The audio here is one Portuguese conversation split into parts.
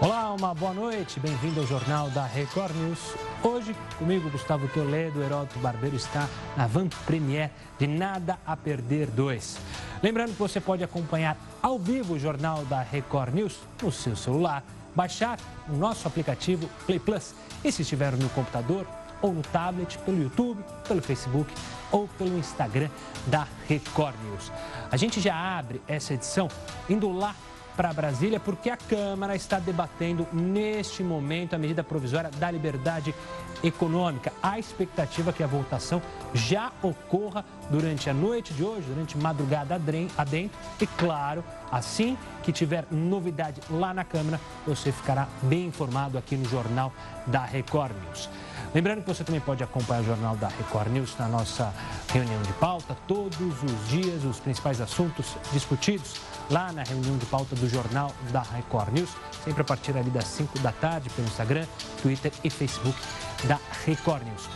Olá, uma boa noite, bem-vindo ao Jornal da Record News. Hoje, comigo, Gustavo Toledo, Heródoto Barbeiro está na Van Premier de Nada a Perder 2. Lembrando que você pode acompanhar ao vivo o Jornal da Record News no seu celular, baixar o nosso aplicativo Play Plus e se estiver no computador ou no tablet, pelo YouTube, pelo Facebook ou pelo Instagram da Record News. A gente já abre essa edição indo lá para Brasília, porque a Câmara está debatendo neste momento a medida provisória da liberdade econômica. Há expectativa que a votação já ocorra durante a noite de hoje, durante madrugada adentro. E claro, assim que tiver novidade lá na Câmara, você ficará bem informado aqui no Jornal da Record News. Lembrando que você também pode acompanhar o Jornal da Record News na nossa reunião de pauta, todos os dias, os principais assuntos discutidos lá na reunião de pauta do Jornal da Record News, sempre a partir ali das 5 da tarde, pelo Instagram, Twitter e Facebook da Record News.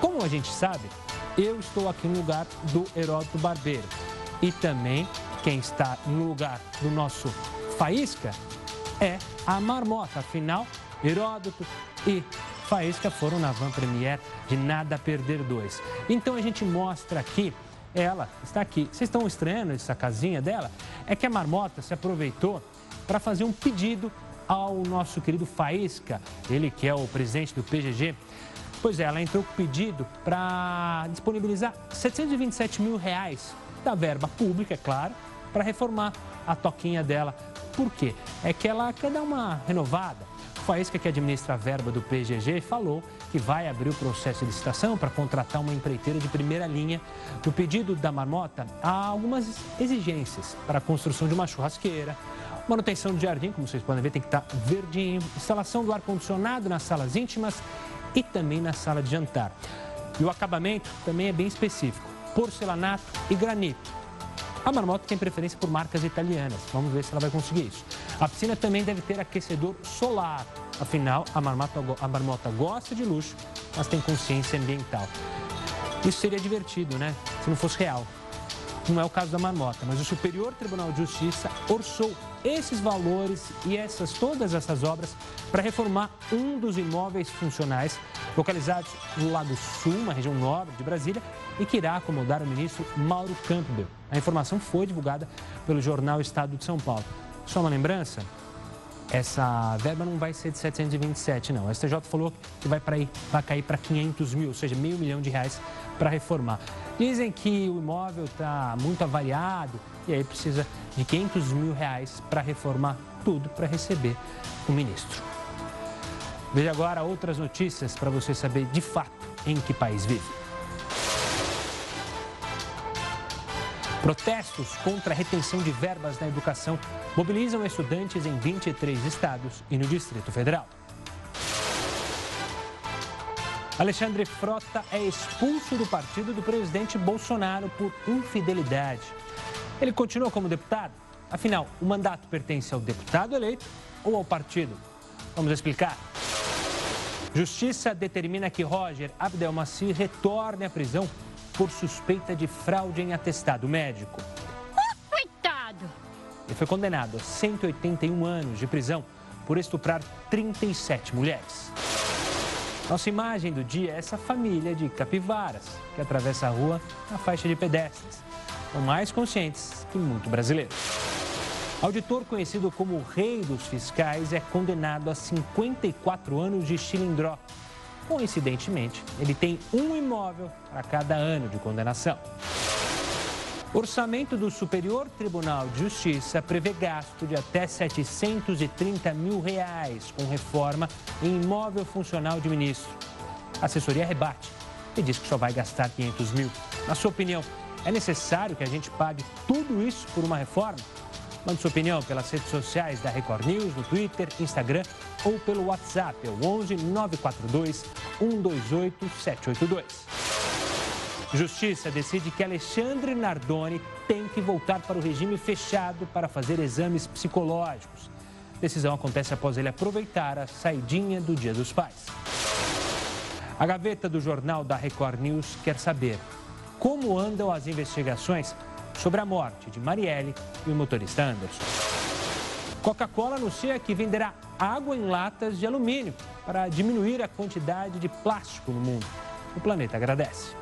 Como a gente sabe, eu estou aqui no lugar do Heródoto Barbeiro e também quem está no lugar do nosso Faísca é a Marmota. Afinal, Heródoto e Faísca foram na Van Premier de Nada Perder 2. Então a gente mostra aqui ela está aqui. Vocês estão estranhando essa casinha dela? É que a marmota se aproveitou para fazer um pedido ao nosso querido Faísca, ele que é o presidente do PGG. Pois é, ela entrou com pedido para disponibilizar 727 mil reais da verba pública, é claro, para reformar a toquinha dela. Por quê? É que ela quer dar uma renovada Faísca, que administra a verba do PGG, falou que vai abrir o processo de licitação para contratar uma empreiteira de primeira linha. No pedido da marmota, há algumas exigências para a construção de uma churrasqueira, manutenção do jardim, como vocês podem ver, tem que estar tá verdinho, instalação do ar-condicionado nas salas íntimas e também na sala de jantar. E o acabamento também é bem específico, porcelanato e granito. A marmota tem preferência por marcas italianas. Vamos ver se ela vai conseguir isso. A piscina também deve ter aquecedor solar. Afinal, a marmota, a marmota gosta de luxo, mas tem consciência ambiental. Isso seria divertido, né? Se não fosse real. Não é o caso da marmota, mas o Superior Tribunal de Justiça orçou esses valores e essas todas essas obras para reformar um dos imóveis funcionais localizados no lado sul, na região norte de Brasília, e que irá acomodar o ministro Mauro Campbell. A informação foi divulgada pelo jornal Estado de São Paulo. Só uma lembrança, essa verba não vai ser de 727, não. O STJ falou que vai, pra ir, vai cair para 500 mil, ou seja, meio milhão de reais para reformar. Dizem que o imóvel está muito avaliado e aí precisa de 500 mil reais para reformar tudo para receber o ministro. Veja agora outras notícias para você saber de fato em que país vive. Protestos contra a retenção de verbas na educação mobilizam estudantes em 23 estados e no Distrito Federal. Alexandre Frota é expulso do partido do presidente Bolsonaro por infidelidade. Ele continua como deputado? Afinal, o mandato pertence ao deputado eleito ou ao partido? Vamos explicar. Justiça determina que Roger Abdelmaci retorne à prisão por suspeita de fraude em atestado médico. Coitado! Ele foi condenado a 181 anos de prisão por estuprar 37 mulheres. Nossa imagem do dia é essa família de capivaras que atravessa a rua na faixa de pedestres. São mais conscientes que muito brasileiros. Auditor conhecido como o rei dos fiscais é condenado a 54 anos de chilindró Coincidentemente, ele tem um imóvel para cada ano de condenação. Orçamento do Superior Tribunal de Justiça prevê gasto de até 730 mil reais com reforma em imóvel funcional de ministro. A assessoria rebate e diz que só vai gastar 500 mil. Na sua opinião, é necessário que a gente pague tudo isso por uma reforma? Mande sua opinião pelas redes sociais da Record News, no Twitter, Instagram ou pelo WhatsApp, é o 11 942 128 782. Justiça decide que Alexandre Nardoni tem que voltar para o regime fechado para fazer exames psicológicos. Decisão acontece após ele aproveitar a saidinha do Dia dos Pais. A gaveta do jornal da Record News quer saber como andam as investigações sobre a morte de Marielle e o motorista Anderson. Coca-Cola anuncia que venderá água em latas de alumínio para diminuir a quantidade de plástico no mundo. O planeta agradece.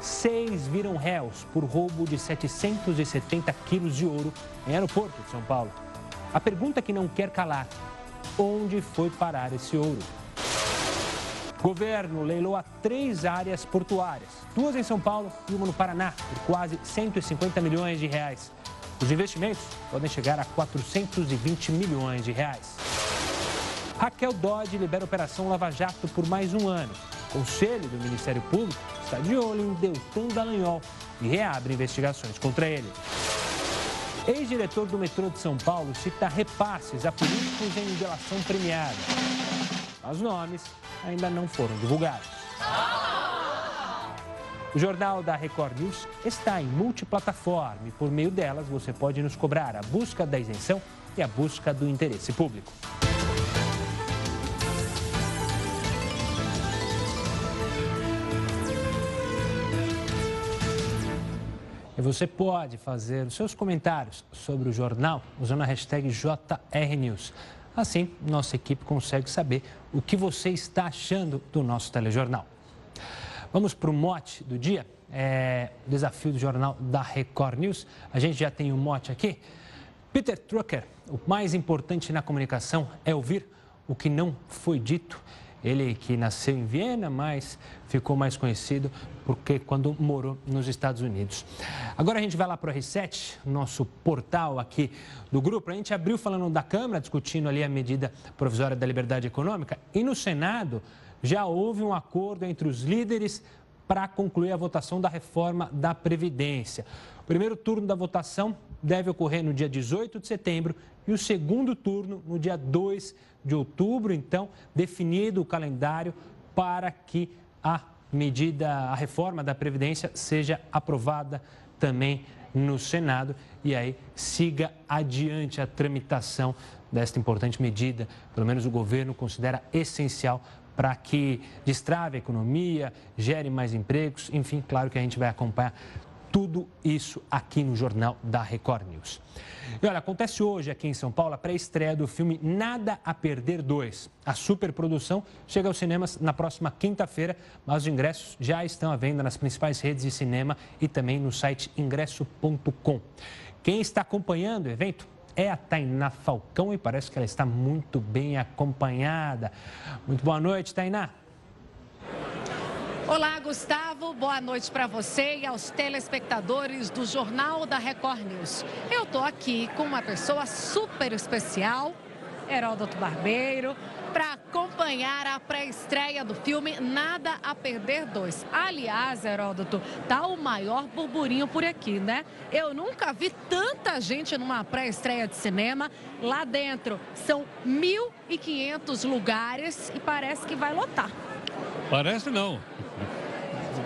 Seis viram réus por roubo de 770 quilos de ouro em aeroporto de São Paulo. A pergunta que não quer calar: onde foi parar esse ouro? Governo leiloa três áreas portuárias, duas em São Paulo e uma no Paraná, por quase 150 milhões de reais. Os investimentos podem chegar a 420 milhões de reais. Raquel Dodge libera a Operação Lava Jato por mais um ano. O Conselho do Ministério Público está de olho em Deltan Dallagnol e reabre investigações contra ele. Ex-diretor do metrô de São Paulo cita repasses a políticos em delação premiada. Os nomes ainda não foram divulgados. O Jornal da Record News está em multiplataforma e por meio delas você pode nos cobrar a busca da isenção e a busca do interesse público. E você pode fazer os seus comentários sobre o jornal usando a hashtag JRNews. Assim, nossa equipe consegue saber o que você está achando do nosso telejornal. Vamos para o mote do dia, é, desafio do jornal da Record News. A gente já tem o um mote aqui. Peter Drucker, o mais importante na comunicação é ouvir o que não foi dito. Ele que nasceu em Viena, mas ficou mais conhecido porque quando morou nos Estados Unidos. Agora a gente vai lá para o R7, nosso portal aqui do grupo. A gente abriu falando da Câmara, discutindo ali a medida provisória da liberdade econômica. E no Senado já houve um acordo entre os líderes para concluir a votação da reforma da Previdência. O primeiro turno da votação deve ocorrer no dia 18 de setembro e o segundo turno no dia 2 de outubro. Então, definido o calendário para que a medida, a reforma da Previdência seja aprovada também no Senado e aí siga adiante a tramitação desta importante medida. Pelo menos o governo considera essencial para que destrave a economia, gere mais empregos. Enfim, claro que a gente vai acompanhar tudo isso aqui no Jornal da Record News. E olha, acontece hoje aqui em São Paulo a pré-estreia do filme Nada a Perder 2. A superprodução chega aos cinemas na próxima quinta-feira, mas os ingressos já estão à venda nas principais redes de cinema e também no site ingresso.com. Quem está acompanhando o evento é a Tainá Falcão e parece que ela está muito bem acompanhada. Muito boa noite, Tainá. Olá, Gustavo. Boa noite para você e aos telespectadores do Jornal da Record News. Eu estou aqui com uma pessoa super especial, Heródoto Barbeiro, para acompanhar a pré-estreia do filme Nada a Perder 2. Aliás, Heródoto, tá o maior burburinho por aqui, né? Eu nunca vi tanta gente numa pré-estreia de cinema. Lá dentro são 1.500 lugares e parece que vai lotar. Parece não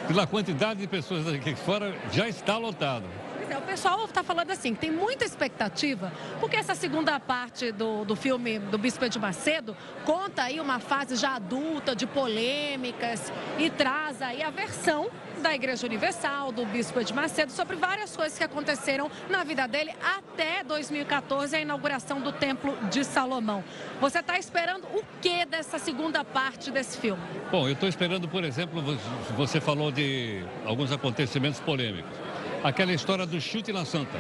pela quantidade de pessoas aqui fora, já está lotado. É, o pessoal está falando assim, tem muita expectativa, porque essa segunda parte do, do filme do Bispo de Macedo conta aí uma fase já adulta de polêmicas e traz aí a versão da Igreja Universal, do Bispo de Macedo, sobre várias coisas que aconteceram na vida dele até 2014, a inauguração do Templo de Salomão. Você está esperando o que dessa segunda parte desse filme? Bom, eu estou esperando, por exemplo, você falou de alguns acontecimentos polêmicos. Aquela história do chute na Santa.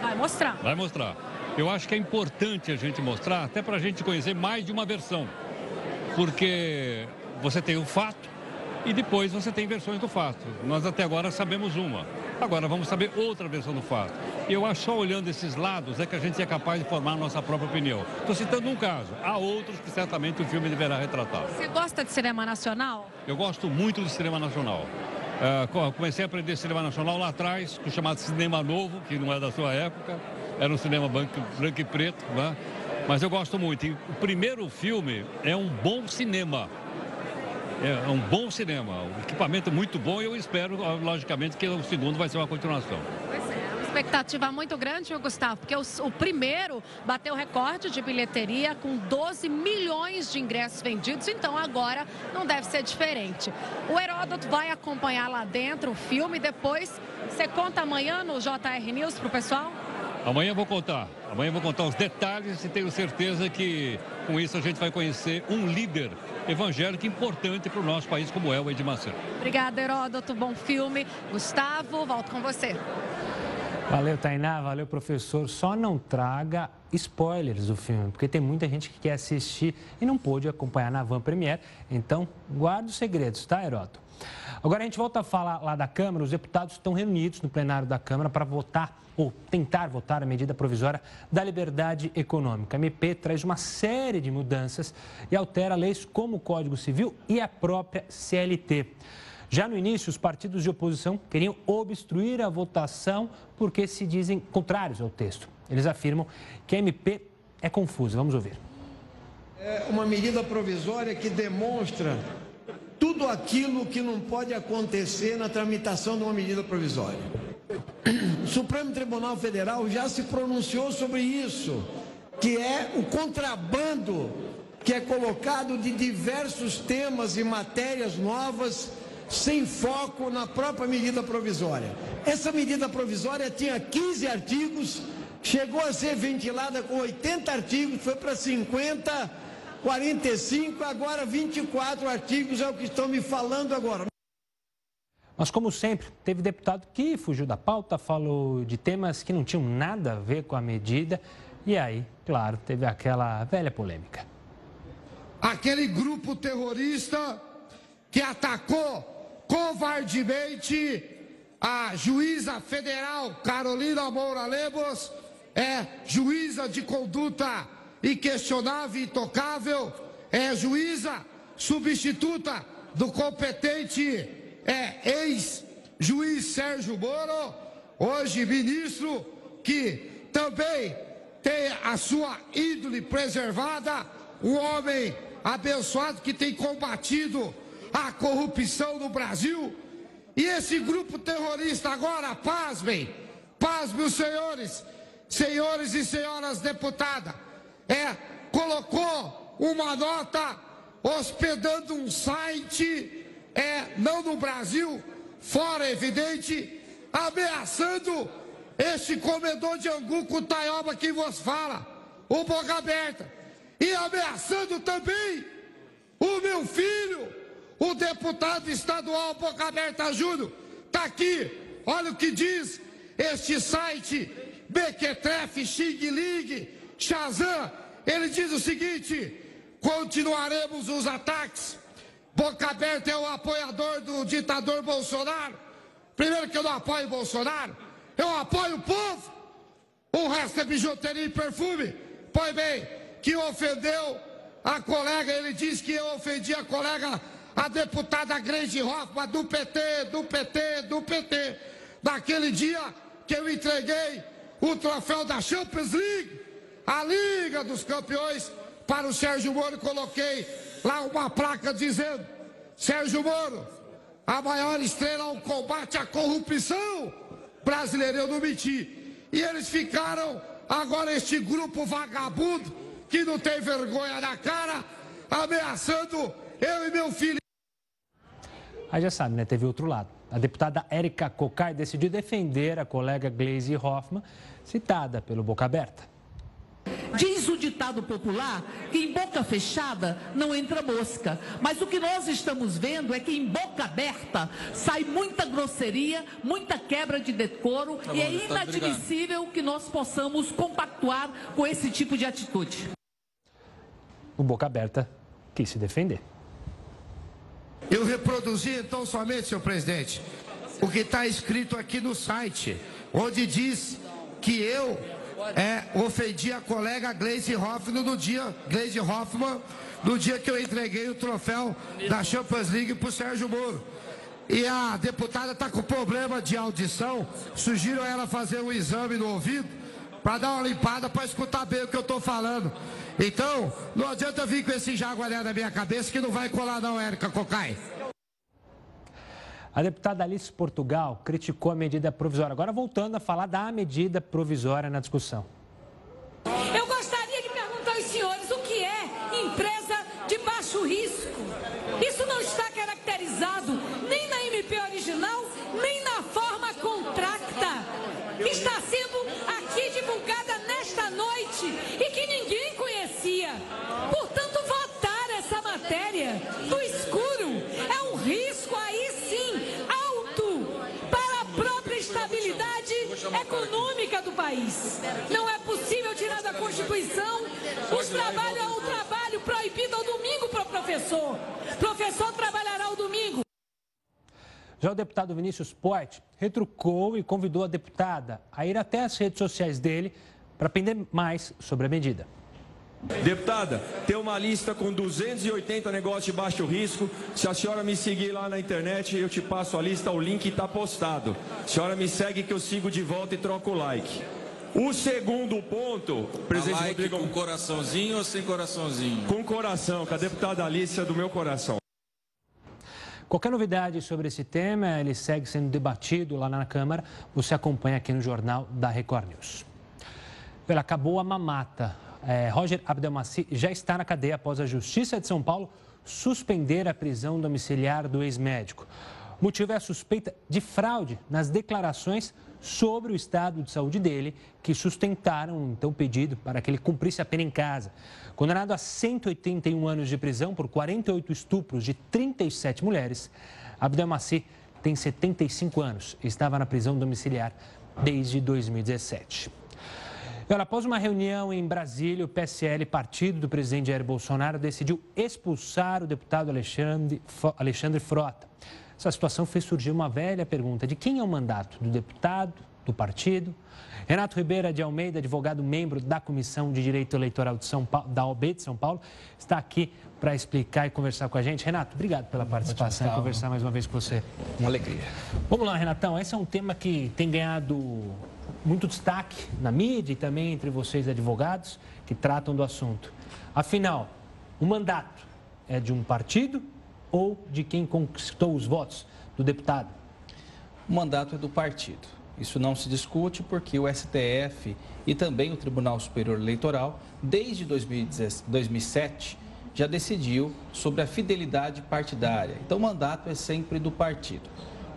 Vai mostrar. Vai mostrar. Eu acho que é importante a gente mostrar, até para a gente conhecer mais de uma versão. Porque você tem o fato, e depois você tem versões do fato. Nós até agora sabemos uma. Agora vamos saber outra versão do fato. E eu acho só olhando esses lados é que a gente é capaz de formar a nossa própria opinião. Estou citando um caso. Há outros que certamente o filme deverá retratar. Você gosta de cinema nacional? Eu gosto muito de cinema nacional. Uh, comecei a aprender cinema nacional lá atrás, com o chamado cinema novo, que não é da sua época. Era um cinema branco, branco e preto, né? Mas eu gosto muito. E o primeiro filme é um bom cinema é um bom cinema, um equipamento muito bom e eu espero, logicamente, que o segundo vai ser uma continuação. Pois é, expectativa muito grande, viu, Gustavo? Porque o, o primeiro bateu recorde de bilheteria com 12 milhões de ingressos vendidos, então agora não deve ser diferente. O Heródoto vai acompanhar lá dentro o filme, depois você conta amanhã no JR News para o pessoal? Amanhã vou contar. Amanhã vou contar os detalhes e tenho certeza que com isso a gente vai conhecer um líder evangélico importante para o nosso país, como é o Edmar Obrigada, Heródoto. Bom filme. Gustavo, volto com você. Valeu, Tainá. Valeu, professor. Só não traga spoilers do filme, porque tem muita gente que quer assistir e não pôde acompanhar na Van Premiere. Então, guarda os segredos, tá, Heródoto? Agora a gente volta a falar lá da Câmara. Os deputados estão reunidos no plenário da Câmara para votar ou tentar votar a medida provisória da liberdade econômica. A MP traz uma série de mudanças e altera leis como o Código Civil e a própria CLT. Já no início, os partidos de oposição queriam obstruir a votação porque se dizem contrários ao texto. Eles afirmam que a MP é confusa. Vamos ouvir. É uma medida provisória que demonstra tudo aquilo que não pode acontecer na tramitação de uma medida provisória. O Supremo Tribunal Federal já se pronunciou sobre isso, que é o contrabando que é colocado de diversos temas e matérias novas sem foco na própria medida provisória. Essa medida provisória tinha 15 artigos, chegou a ser ventilada com 80 artigos, foi para 50, 45, agora 24 artigos é o que estão me falando agora. Mas, como sempre, teve deputado que fugiu da pauta, falou de temas que não tinham nada a ver com a medida. E aí, claro, teve aquela velha polêmica. Aquele grupo terrorista que atacou covardemente a juíza federal Carolina Moura Lemos, é juíza de conduta inquestionável e intocável, é juíza substituta do competente é ex-juiz Sérgio Moro, hoje ministro, que também tem a sua índole preservada, um homem abençoado que tem combatido a corrupção no Brasil. E esse grupo terrorista agora, pasmem, pasmem os senhores, senhores e senhoras deputadas, é, colocou uma nota hospedando um site é não no Brasil, fora evidente, ameaçando este comedor de angu com taioba que vos fala, o boca aberta, e ameaçando também o meu filho, o deputado estadual Boca Aberta Júnior, está aqui, olha o que diz este site, Bequetref, Xing Ling, Shazam, ele diz o seguinte, continuaremos os ataques Boca Aberta é o apoiador do ditador Bolsonaro. Primeiro que eu não apoio Bolsonaro, eu apoio o povo. O resto é bijuteria e perfume. Pois bem, que ofendeu a colega, ele disse que eu ofendi a colega, a deputada Grace Hoffmann, do PT, do PT, do PT. Naquele dia que eu entreguei o troféu da Champions League, a Liga dos Campeões, para o Sérgio Moro, coloquei lá uma placa dizendo: Sérgio Moro, a maior estrela ao combate à corrupção brasileira, eu não menti. E eles ficaram, agora este grupo vagabundo, que não tem vergonha na cara, ameaçando eu e meu filho. Aí já sabe, né? Teve outro lado. A deputada Érica Cocai decidiu defender a colega Glaze Hoffmann, citada pelo Boca Aberta. Diz o ditado popular que em boca fechada não entra mosca. Mas o que nós estamos vendo é que em boca aberta sai muita grosseria, muita quebra de decoro tá bom, e é inadmissível que nós possamos compactuar com esse tipo de atitude. O boca aberta quis se defender. Eu reproduzi então somente, senhor presidente, o que está escrito aqui no site, onde diz que eu é, ofendi a colega Gleisi Hoffmann no dia, Gleisi Hoffmann, no dia que eu entreguei o troféu da Champions League para o Sérgio Moro. E a deputada está com problema de audição, sugiro ela fazer um exame no ouvido para dar uma limpada para escutar bem o que eu estou falando. Então, não adianta vir com esse jaguaré na minha cabeça que não vai colar não, Érica Cocai. A deputada Alice Portugal criticou a medida provisória. Agora voltando a falar da medida provisória na discussão. Eu gostaria de perguntar aos senhores o que é empresa de baixo risco. Isso não está caracterizado e que ninguém conhecia. Portanto, votar essa matéria no escuro é um risco aí sim alto para a própria estabilidade econômica do país. Não é possível tirar da Constituição os trabalhos é trabalho proibido ao domingo para o professor. Professor trabalhará ao domingo. Já o deputado Vinícius Poit retrucou e convidou a deputada a ir até as redes sociais dele para aprender mais sobre a medida. Deputada, tem uma lista com 280 negócios de baixo risco. Se a senhora me seguir lá na internet, eu te passo a lista, o link está postado. A senhora me segue que eu sigo de volta e troco o like. O segundo ponto, presidente like Rodrigo... com coraçãozinho ou sem coraçãozinho? Com coração, com a deputada Alicia do meu coração. Qualquer novidade sobre esse tema, ele segue sendo debatido lá na Câmara. Você acompanha aqui no Jornal da Record News. Acabou a mamata. É, Roger Abdelmaci já está na cadeia após a Justiça de São Paulo suspender a prisão domiciliar do ex-médico. O motivo é a suspeita de fraude nas declarações sobre o estado de saúde dele, que sustentaram então o pedido para que ele cumprisse a pena em casa. Condenado a 181 anos de prisão por 48 estupros de 37 mulheres, Abdelmaci tem 75 anos e estava na prisão domiciliar desde 2017. Agora, após uma reunião em Brasília, o PSL, partido do presidente Jair Bolsonaro, decidiu expulsar o deputado Alexandre, Alexandre Frota. Essa situação fez surgir uma velha pergunta: de quem é o mandato? Do deputado? Do partido? Renato Ribeira de Almeida, advogado membro da Comissão de Direito Eleitoral de São Paulo, da OB de São Paulo, está aqui para explicar e conversar com a gente. Renato, obrigado pela participação e conversar mais uma vez com você. Uma alegria. Vamos lá, Renatão. Esse é um tema que tem ganhado muito destaque na mídia e também entre vocês, advogados, que tratam do assunto. Afinal, o mandato é de um partido ou de quem conquistou os votos do deputado? O mandato é do partido. Isso não se discute porque o STF e também o Tribunal Superior Eleitoral, desde 2007, já decidiu sobre a fidelidade partidária. Então, o mandato é sempre do partido.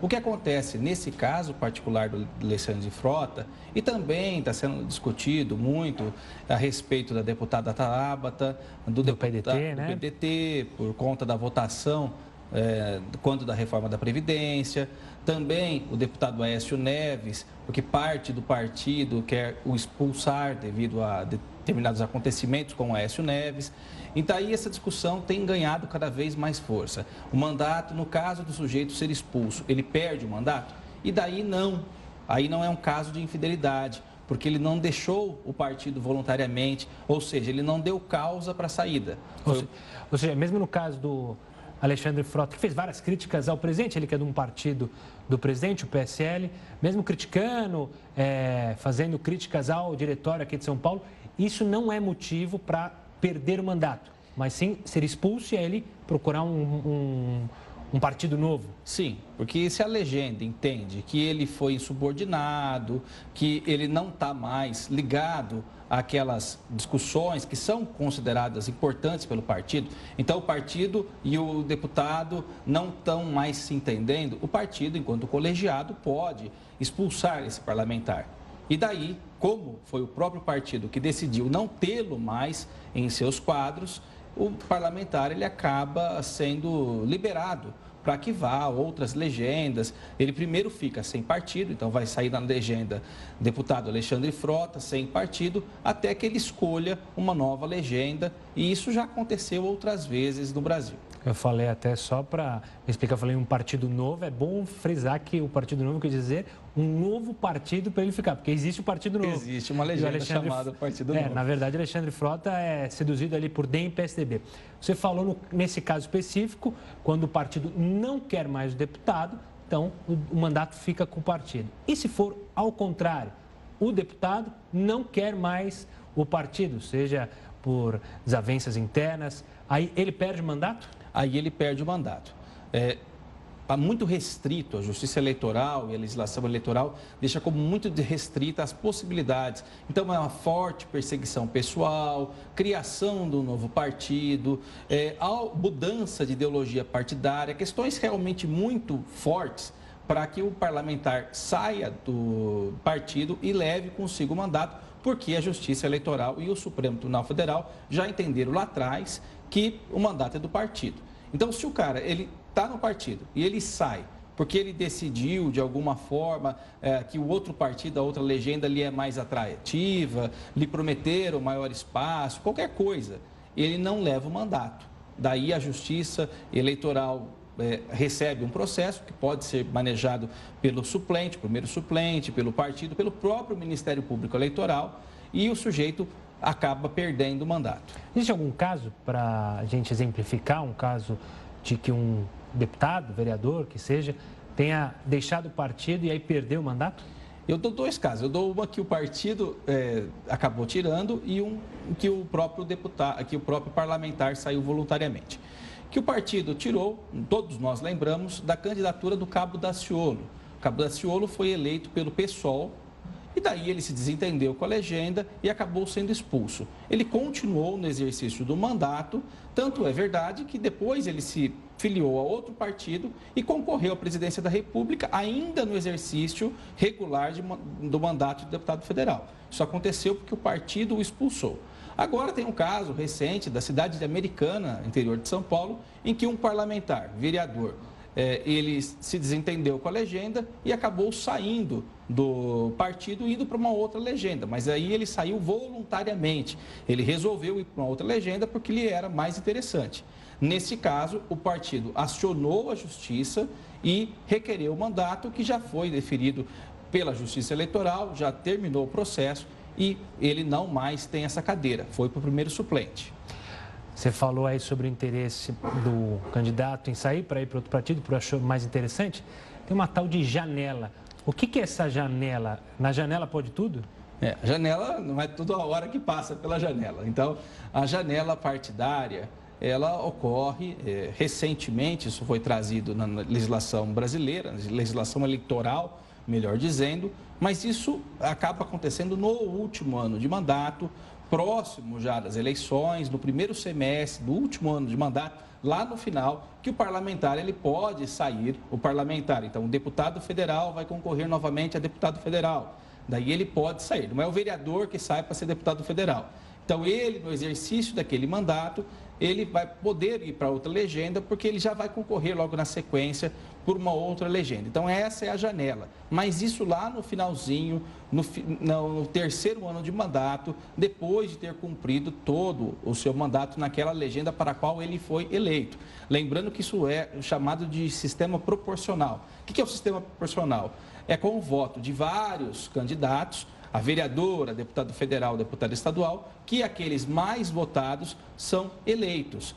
O que acontece nesse caso particular do Alexandre Frota, e também está sendo discutido muito a respeito da deputada Tabata, do, do, deputado, PDT, né? do PDT, por conta da votação é, quanto da reforma da Previdência, também o deputado Aécio Neves, porque parte do partido quer o expulsar devido a determinados acontecimentos com o Aécio Neves. Então aí essa discussão tem ganhado cada vez mais força. O mandato, no caso do sujeito ser expulso, ele perde o mandato? E daí não. Aí não é um caso de infidelidade, porque ele não deixou o partido voluntariamente, ou seja, ele não deu causa para a saída. Foi... Ou seja, mesmo no caso do Alexandre Frota, que fez várias críticas ao presidente, ele que é de um partido do presidente, o PSL, mesmo criticando, é, fazendo críticas ao diretório aqui de São Paulo, isso não é motivo para perder o mandato, mas sim ser expulso e ele procurar um, um, um partido novo. Sim, porque se a legenda entende que ele foi insubordinado, que ele não está mais ligado àquelas discussões que são consideradas importantes pelo partido, então o partido e o deputado não estão mais se entendendo, o partido, enquanto colegiado, pode expulsar esse parlamentar. E daí, como foi o próprio partido que decidiu não tê-lo mais em seus quadros, o parlamentar ele acaba sendo liberado para que vá outras legendas. Ele primeiro fica sem partido, então vai sair na legenda deputado Alexandre Frota, sem partido, até que ele escolha uma nova legenda. E isso já aconteceu outras vezes no Brasil. Eu falei até só para explicar, eu falei um partido novo, é bom frisar que o partido novo quer dizer um novo partido para ele ficar, porque existe o partido novo. Existe uma legenda chamada Partido é, Novo. Na verdade, Alexandre Frota é seduzido ali por DEM e PSDB. Você falou no, nesse caso específico, quando o partido não quer mais o deputado, então o, o mandato fica com o partido. E se for ao contrário, o deputado não quer mais o partido, seja por desavenças internas, aí ele perde o mandato? Aí ele perde o mandato. É, muito restrito, a justiça eleitoral e a legislação eleitoral deixa como muito restrita as possibilidades. Então, é uma forte perseguição pessoal, criação do novo partido, é, mudança de ideologia partidária, questões realmente muito fortes para que o parlamentar saia do partido e leve consigo o mandato, porque a Justiça Eleitoral e o Supremo Tribunal Federal já entenderam lá atrás que o mandato é do partido. Então, se o cara ele está no partido e ele sai porque ele decidiu de alguma forma é, que o outro partido, a outra legenda lhe é mais atrativa, lhe prometeram maior espaço, qualquer coisa, ele não leva o mandato. Daí a Justiça Eleitoral é, recebe um processo que pode ser manejado pelo suplente, primeiro suplente, pelo partido, pelo próprio Ministério Público Eleitoral e o sujeito acaba perdendo o mandato. Existe algum caso para a gente exemplificar um caso de que um deputado, vereador, que seja, tenha deixado o partido e aí perdeu o mandato? Eu dou dois casos. Eu dou uma que o partido é, acabou tirando e um que o próprio deputado, que o próprio parlamentar saiu voluntariamente. Que o partido tirou, todos nós lembramos, da candidatura do Cabo Daciolo. O Cabo Daciolo foi eleito pelo PSOL e daí ele se desentendeu com a legenda e acabou sendo expulso. Ele continuou no exercício do mandato, tanto é verdade que depois ele se filiou a outro partido e concorreu à presidência da República, ainda no exercício regular de, do mandato de deputado federal. Isso aconteceu porque o partido o expulsou. Agora tem um caso recente da cidade de Americana, interior de São Paulo, em que um parlamentar, vereador, é, ele se desentendeu com a legenda e acabou saindo do partido indo para uma outra legenda. Mas aí ele saiu voluntariamente. Ele resolveu ir para uma outra legenda porque lhe era mais interessante. Nesse caso, o partido acionou a justiça e requereu o mandato que já foi deferido pela Justiça Eleitoral, já terminou o processo e ele não mais tem essa cadeira. Foi para o primeiro suplente. Você falou aí sobre o interesse do candidato em sair para ir para outro partido, por achou mais interessante. Tem uma tal de janela. O que, que é essa janela? Na janela pode tudo? É, a janela não é toda a hora que passa pela janela. Então, a janela partidária, ela ocorre é, recentemente, isso foi trazido na legislação brasileira, na legislação eleitoral, melhor dizendo, mas isso acaba acontecendo no último ano de mandato, próximo já das eleições, no primeiro semestre do último ano de mandato, lá no final, que o parlamentar ele pode sair, o parlamentar, então o deputado federal vai concorrer novamente a deputado federal. Daí ele pode sair, não é o vereador que sai para ser deputado federal. Então ele, no exercício daquele mandato, ele vai poder ir para outra legenda, porque ele já vai concorrer logo na sequência por uma outra legenda. Então, essa é a janela. Mas isso lá no finalzinho, no, no, terceiro ano de mandato, depois de ter cumprido todo o seu mandato naquela legenda para a qual ele foi eleito. Lembrando que isso é chamado de sistema proporcional. O que é o sistema proporcional? É com o voto de vários candidatos a vereadora, deputado federal, deputado estadual, que aqueles mais votados são eleitos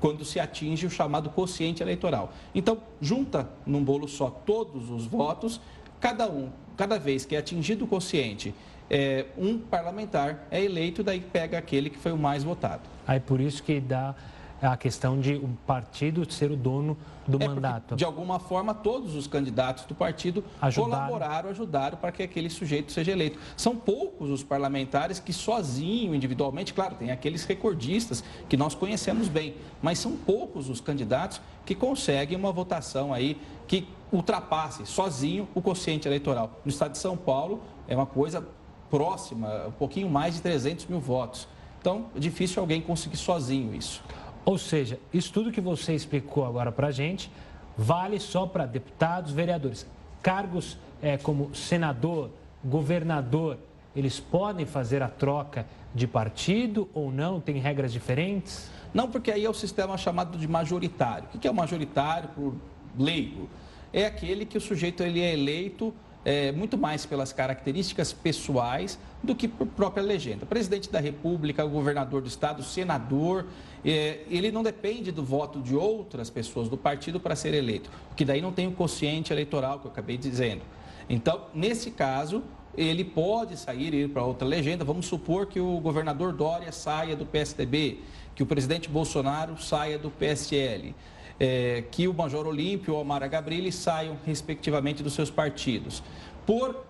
quando se atinge o chamado quociente eleitoral. Então, junta num bolo só todos os votos, cada um, cada vez que é atingido o quociente, é, um parlamentar é eleito, daí pega aquele que foi o mais votado. Aí por isso que dá a questão de o partido ser o dono do é mandato. de alguma forma, todos os candidatos do partido ajudaram. colaboraram, ajudaram para que aquele sujeito seja eleito. São poucos os parlamentares que sozinho, individualmente, claro, tem aqueles recordistas que nós conhecemos bem, mas são poucos os candidatos que conseguem uma votação aí que ultrapasse sozinho o quociente eleitoral. No estado de São Paulo, é uma coisa próxima, um pouquinho mais de 300 mil votos. Então, é difícil alguém conseguir sozinho isso. Ou seja, isso tudo que você explicou agora para a gente vale só para deputados, vereadores. Cargos é, como senador, governador, eles podem fazer a troca de partido ou não? Tem regras diferentes? Não, porque aí é o sistema chamado de majoritário. O que é o majoritário o leigo? É aquele que o sujeito ele é eleito é, muito mais pelas características pessoais do que por própria legenda. Presidente da República, governador do Estado, senador, é, ele não depende do voto de outras pessoas do partido para ser eleito, porque daí não tem o quociente eleitoral que eu acabei dizendo. Então, nesse caso, ele pode sair e ir para outra legenda. Vamos supor que o governador Dória saia do PSDB, que o presidente Bolsonaro saia do PSL. é, que o Major Olímpio ou a Mara Gabrilli saiam, respectivamente, dos seus partidos. Por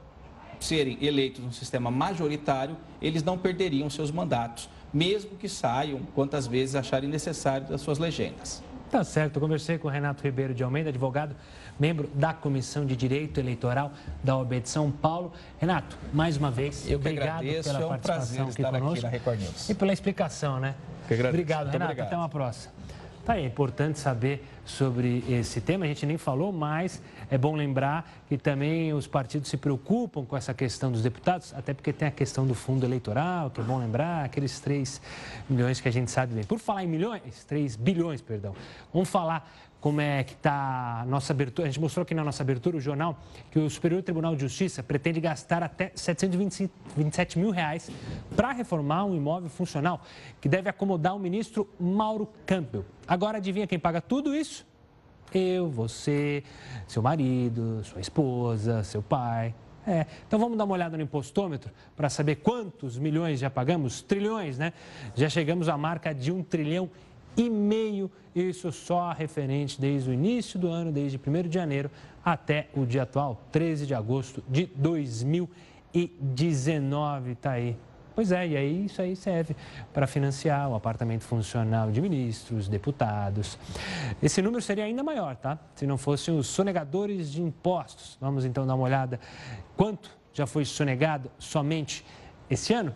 serem eleitos no sistema majoritário, eles não perderiam seus mandatos, mesmo que saiam quantas vezes acharem necessário das suas legendas. Tá certo, eu conversei com o Renato Ribeiro de Almeida, advogado, membro da Comissão de Direito Eleitoral da OAB de São Paulo. Renato, mais uma vez, eu obrigado agradeço, pela é um participação aqui conosco aqui na Record News. e pela explicação, né? Obrigado, Renato. Obrigado. Até uma próxima. Tá aí, é importante saber sobre esse tema. A gente nem falou, mas é bom lembrar que também os partidos se preocupam com essa questão dos deputados, até porque tem a questão do fundo eleitoral, que é bom lembrar, aqueles 3 milhões que a gente sabe bem. Por falar em milhões, 3 bilhões, perdão, vamos falar como é que está a nossa abertura. A gente mostrou aqui na nossa abertura o jornal que o Superior Tribunal de Justiça pretende gastar até 727 mil reais para reformar um imóvel funcional que deve acomodar o ministro Mauro Campbell. Agora, adivinha quem paga tudo isso? Eu, você, seu marido, sua esposa, seu pai. É, então vamos dar uma olhada no impostômetro para saber quantos milhões já pagamos? Trilhões, né? Já chegamos à marca de um trilhão e meio, isso só referente desde o início do ano, desde 1 de janeiro até o dia atual, 13 de agosto de 2019. Tá aí. Pois é, e aí isso aí serve para financiar o apartamento funcional de ministros, deputados. Esse número seria ainda maior, tá? Se não fossem os sonegadores de impostos. Vamos então dar uma olhada quanto já foi sonegado somente esse ano?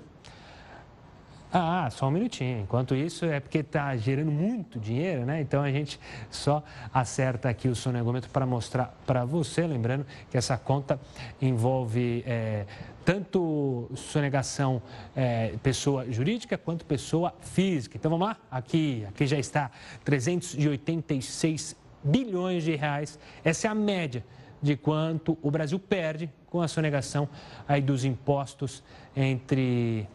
Ah, só um minutinho. Enquanto isso, é porque está gerando muito dinheiro, né? Então a gente só acerta aqui o sonegômetro para mostrar para você. Lembrando que essa conta envolve é, tanto sonegação é, pessoa jurídica quanto pessoa física. Então vamos lá? Aqui, aqui já está 386 bilhões de reais. Essa é a média de quanto o Brasil perde com a sonegação aí dos impostos entre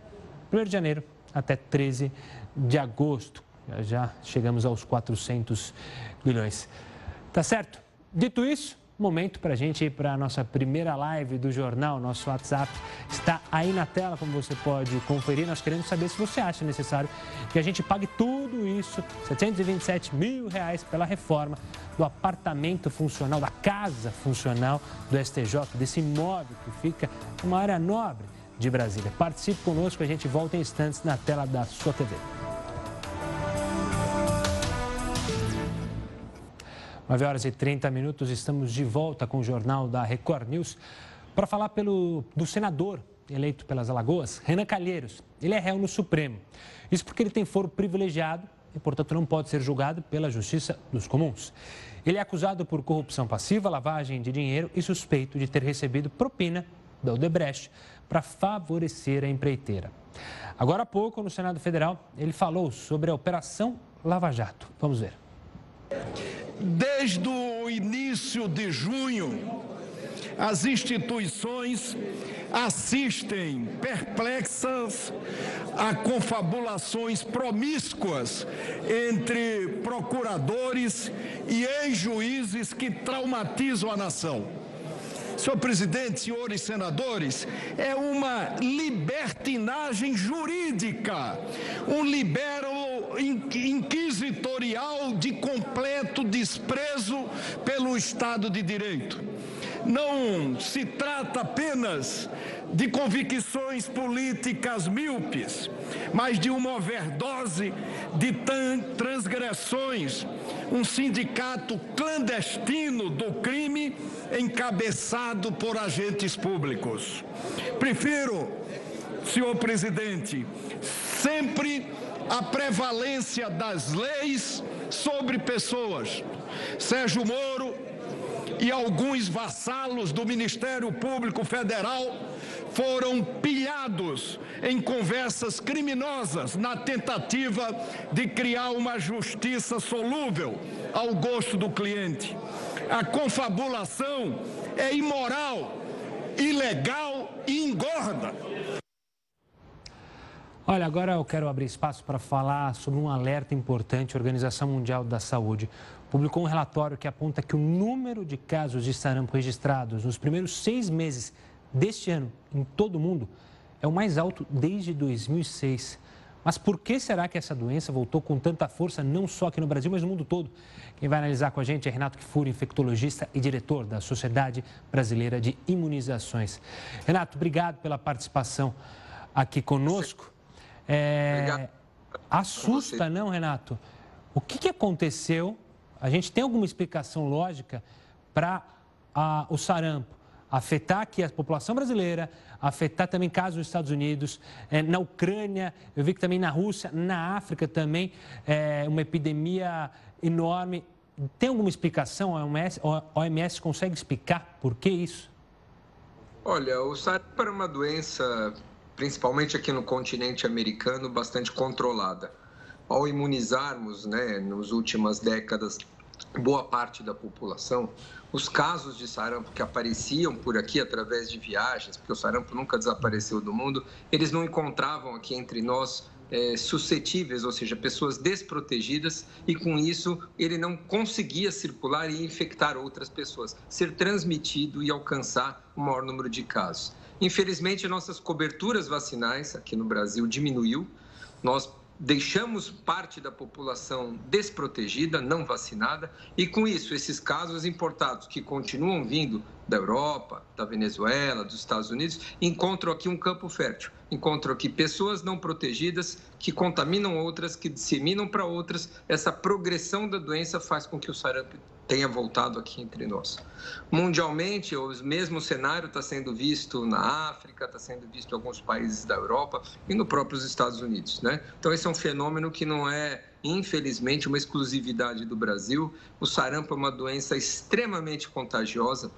1 de janeiro até 13 de agosto. Já chegamos aos 400 bilhões. Tá certo? Dito isso, momento para a gente ir para a nossa primeira live do jornal. Nosso WhatsApp está aí na tela, como você pode conferir. Nós queremos saber se você acha necessário que a gente pague tudo isso, 727 mil reais pela reforma do apartamento funcional, da casa funcional do STJ, desse imóvel que fica numa área nobre de Brasília. Participe conosco, a gente volta em instantes na tela da sua TV. 9 horas e 30 minutos, estamos de volta com o Jornal da Record News para falar pelo, do senador eleito pelas Alagoas, Renan Calheiros. Ele é réu no Supremo. Isso porque ele tem foro privilegiado e, portanto, não pode ser julgado pela Justiça dos Comuns. Ele é acusado por corrupção passiva, lavagem de dinheiro e suspeito de ter recebido propina da Odebrecht para favorecer a empreiteira. Agora há pouco, no Senado Federal, ele falou sobre a Operação Lava Jato. Vamos ver. Desde o início de junho, as instituições assistem perplexas a confabulações promíscuas entre procuradores e ex-juízes que traumatizam a nação. Senhor presidente, senhores senadores, é uma libertinagem jurídica, um libero inquisitorial de completo desprezo pelo Estado de Direito. Não se trata apenas de convicções políticas míopes, mas de uma overdose de transgressões, um sindicato clandestino do crime encabeçado por agentes públicos. Prefiro, senhor presidente, sempre a prevalência das leis sobre pessoas. Sérgio Moro e alguns vassalos do Ministério Público Federal foram pilhados em conversas criminosas na tentativa de criar uma justiça solúvel ao gosto do cliente. A confabulação é imoral, ilegal e engorda. Olha, agora eu quero abrir espaço para falar sobre um alerta importante. A Organização Mundial da Saúde publicou um relatório que aponta que o número de casos de sarampo registrados nos primeiros seis meses deste ano em todo o mundo é o mais alto desde 2006. Mas por que será que essa doença voltou com tanta força, não só aqui no Brasil, mas no mundo todo? Quem vai analisar com a gente é Renato Kifuri, infectologista e diretor da Sociedade Brasileira de Imunizações. Renato, obrigado pela participação aqui conosco. É... Assusta, não, Renato? O que, que aconteceu? A gente tem alguma explicação lógica para o sarampo afetar aqui a população brasileira, afetar também casos nos Estados Unidos, é, na Ucrânia, eu vi que também na Rússia, na África também, é, uma epidemia enorme. Tem alguma explicação? A OMS, a OMS consegue explicar por que isso? Olha, o sarampo era uma doença, principalmente aqui no continente americano, bastante controlada. Ao imunizarmos, né, nas últimas décadas, boa parte da população, os casos de sarampo que apareciam por aqui através de viagens, porque o sarampo nunca desapareceu do mundo, eles não encontravam aqui entre nós é, suscetíveis, ou seja, pessoas desprotegidas, e com isso ele não conseguia circular e infectar outras pessoas, ser transmitido e alcançar o maior número de casos. Infelizmente, nossas coberturas vacinais aqui no Brasil diminuiu. Nós deixamos parte da população desprotegida, não vacinada, e com isso, esses casos importados que continuam vindo da Europa, da Venezuela, dos Estados Unidos, encontram aqui um campo fértil. Encontram aqui pessoas não protegidas que contaminam outras, que disseminam para outras. Essa progressão da doença faz com que o sarampo tenha voltado aqui entre nós. Mundialmente, o mesmo cenário está sendo visto na África, está sendo visto em alguns países da Europa e no próprios Estados Unidos. Né? Então, esse é um fenômeno que não é, infelizmente, uma exclusividade do Brasil. O sarampo é uma doença extremamente contagiosa.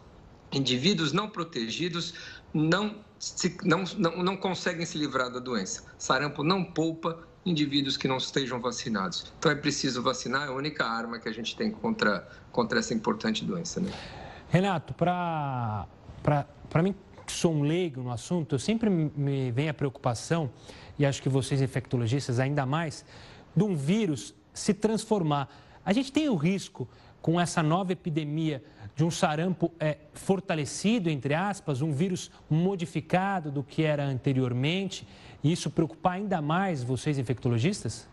Indivíduos não protegidos não, se, não, não, não conseguem se livrar da doença. Sarampo não poupa indivíduos que não estejam vacinados. Então é preciso vacinar, é a única arma que a gente tem contra, contra essa importante doença. Né? Renato, para mim, que sou um leigo no assunto, eu sempre me vem a preocupação, e acho que vocês infectologistas ainda mais, de um vírus se transformar. A gente tem o risco, com essa nova epidemia, de um sarampo é, fortalecido, entre aspas, um vírus modificado do que era anteriormente, e isso preocupar ainda mais vocês infectologistas?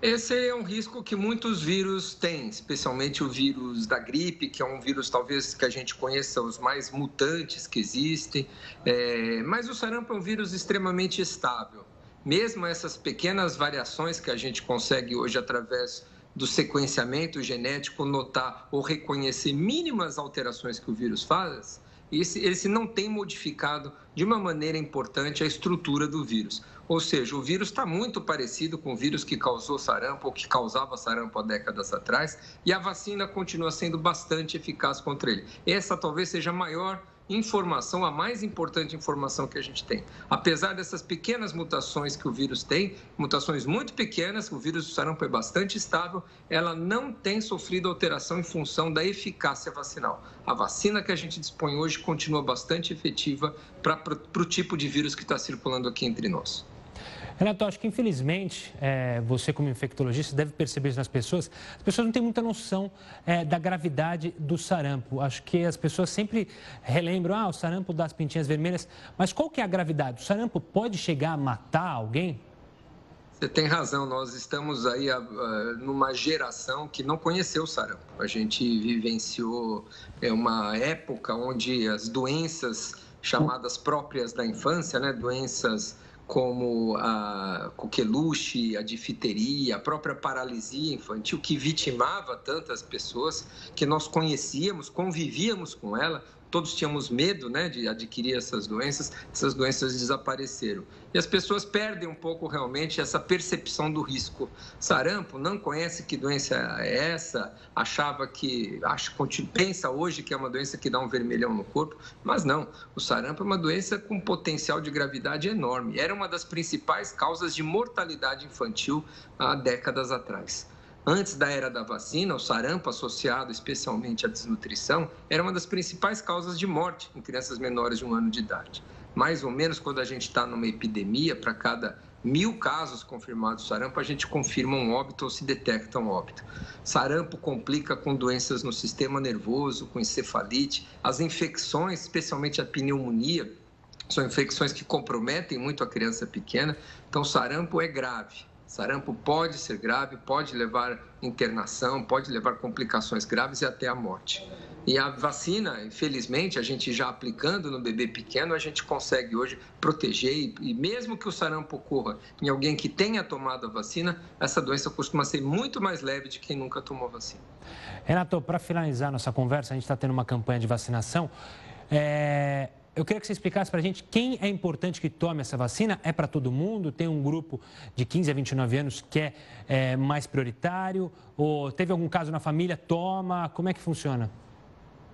Esse é um risco que muitos vírus têm, especialmente o vírus da gripe, que é um vírus talvez que a gente conheça os mais mutantes que existem. É, mas o sarampo é um vírus extremamente estável. Mesmo essas pequenas variações que a gente consegue hoje através do sequenciamento genético notar ou reconhecer mínimas alterações que o vírus faz, esse, esse não tem modificado de uma maneira importante a estrutura do vírus. Ou seja, o vírus está muito parecido com o vírus que causou sarampo ou que causava sarampo há décadas atrás, e a vacina continua sendo bastante eficaz contra ele. Essa talvez seja a maior informação, a mais importante informação que a gente tem. Apesar dessas pequenas mutações que o vírus tem, mutações muito pequenas, o vírus do sarampo é bastante estável, ela não tem sofrido alteração em função da eficácia vacinal. A vacina que a gente dispõe hoje continua bastante efetiva para o tipo de vírus que está circulando aqui entre nós. Renato, acho que infelizmente é, você como infectologista deve perceber isso nas pessoas. As pessoas não têm muita noção é, da gravidade do sarampo. Acho que as pessoas sempre relembram, ah, o sarampo das pintinhas vermelhas. Mas qual que é a gravidade? O sarampo pode chegar a matar alguém? Você tem razão, nós estamos aí uh, numa geração que não conheceu o sarampo. A gente vivenciou é, uma época onde as doenças chamadas próprias da infância, né, doenças como a coqueluche, a difteria, a própria paralisia infantil, que vitimava tantas pessoas que nós conhecíamos, convivíamos com ela, todos tínhamos medo né, de adquirir essas doenças, essas doenças desapareceram. E as pessoas perdem um pouco realmente essa percepção do risco. Sarampo não conhece que doença é essa, achava que, acha, pensa hoje que é uma doença que dá um vermelhão no corpo, mas não. O sarampo é uma doença com potencial de gravidade enorme. Era uma das principais causas de mortalidade infantil há décadas atrás. Antes da era da vacina, o sarampo, associado especialmente à desnutrição, era uma das principais causas de morte em crianças menores de um ano de idade. Mais ou menos quando a gente está numa epidemia, para cada mil casos confirmados de sarampo, a gente confirma um óbito ou se detecta um óbito. Sarampo complica com doenças no sistema nervoso, com encefalite, as infecções, especialmente a pneumonia, São infecções que comprometem muito a criança pequena. Então, sarampo é grave. Sarampo pode ser grave, pode levar internação, pode levar complicações graves e até a morte. E a vacina, infelizmente, a gente já aplicando no bebê pequeno, a gente consegue hoje proteger e, mesmo que o sarampo ocorra em alguém que tenha tomado a vacina, essa doença costuma ser muito mais leve de quem nunca tomou vacina. Renato, para finalizar nossa conversa, a gente está tendo uma campanha de vacinação. É... Eu queria que você explicasse para a gente quem é importante que tome essa vacina. É para todo mundo? Tem um grupo de 15 a 29 anos que é, é mais prioritário? Ou teve algum caso na família? Toma? Como é que funciona?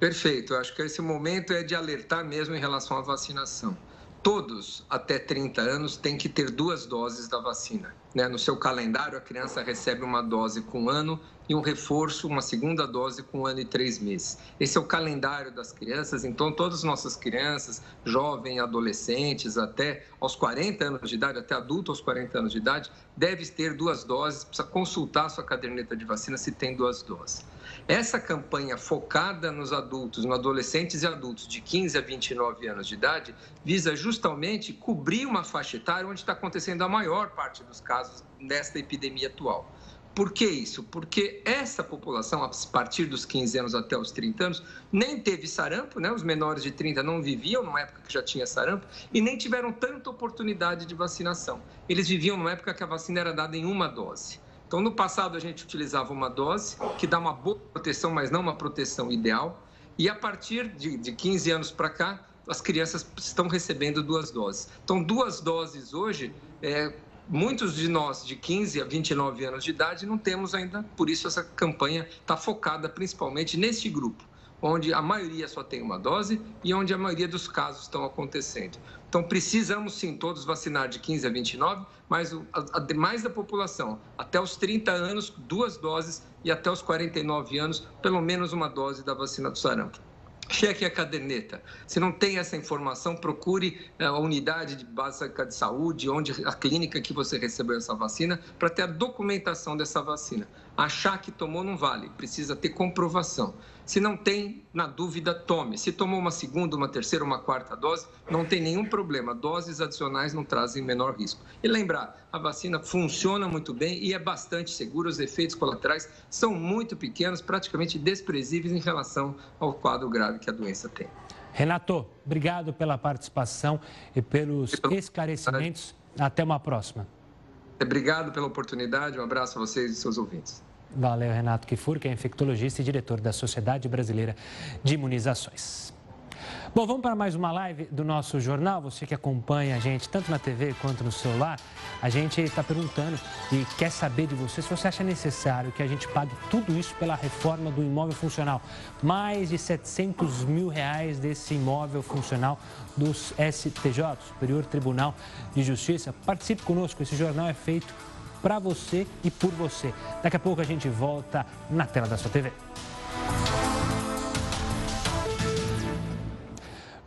Perfeito. Acho que esse momento é de alertar mesmo em relação à vacinação. Todos até 30 anos têm que ter duas doses da vacina. Né? No seu calendário, a criança recebe uma dose com um ano e um reforço, uma segunda dose com um ano e três meses. Esse é o calendário das crianças, então todas as nossas crianças, jovens, adolescentes, até aos 40 anos de idade, até adulto aos 40 anos de idade, deve ter duas doses, precisa consultar sua caderneta de vacina se tem duas doses. Essa campanha focada nos adultos, nos adolescentes e adultos de 15 a 29 anos de idade, visa justamente cobrir uma faixa etária onde está acontecendo a maior parte dos casos desta epidemia atual. Por que isso? Porque essa população, a partir dos 15 anos até os 30 anos, nem teve sarampo, né? os menores de 30 não viviam numa época que já tinha sarampo, e nem tiveram tanta oportunidade de vacinação. Eles viviam numa época que a vacina era dada em uma dose. Então, no passado, a gente utilizava uma dose que dá uma boa proteção, mas não uma proteção ideal. E a partir de, de 15 anos para cá, as crianças estão recebendo duas doses. Então, duas doses hoje, é, muitos de nós de 15 a 29 anos de idade não temos ainda, por isso essa campanha está focada principalmente neste grupo onde a maioria só tem uma dose e onde a maioria dos casos estão acontecendo. Então, precisamos sim todos vacinar de 15 a 29, mas a, demais da população, até os 30 anos, duas doses e até os 49 anos, pelo menos uma dose da vacina do sarampo. Cheque a caderneta. Se não tem essa informação, procure eh, a unidade de básica de saúde, onde a clínica que você recebeu essa vacina, para ter a documentação dessa vacina. Achar que tomou não vale, precisa ter comprovação. Se não tem, na dúvida, tome. Se tomou uma segunda, uma terceira, uma quarta dose, não tem nenhum problema. Doses adicionais não trazem menor risco. E lembrar, a vacina funciona muito bem e é bastante segura. Os efeitos colaterais são muito pequenos, praticamente desprezíveis em relação ao quadro grave que a doença tem. Renato, obrigado pela participação e pelos esclarecimentos. Até uma próxima. Obrigado pela oportunidade. Um abraço a vocês e seus ouvintes. Valeu, Renato Kifur, que é infectologista e diretor da Sociedade Brasileira de Imunizações. Bom, vamos para mais uma live do nosso jornal. Você que acompanha a gente tanto na TV quanto no celular, a gente está perguntando e quer saber de você se você acha necessário que a gente pague tudo isso pela reforma do imóvel funcional. Mais de 700 mil reais desse imóvel funcional dos STJ, Superior Tribunal de Justiça. Participe conosco, esse jornal é feito para você e por você. Daqui a pouco a gente volta na tela da sua TV.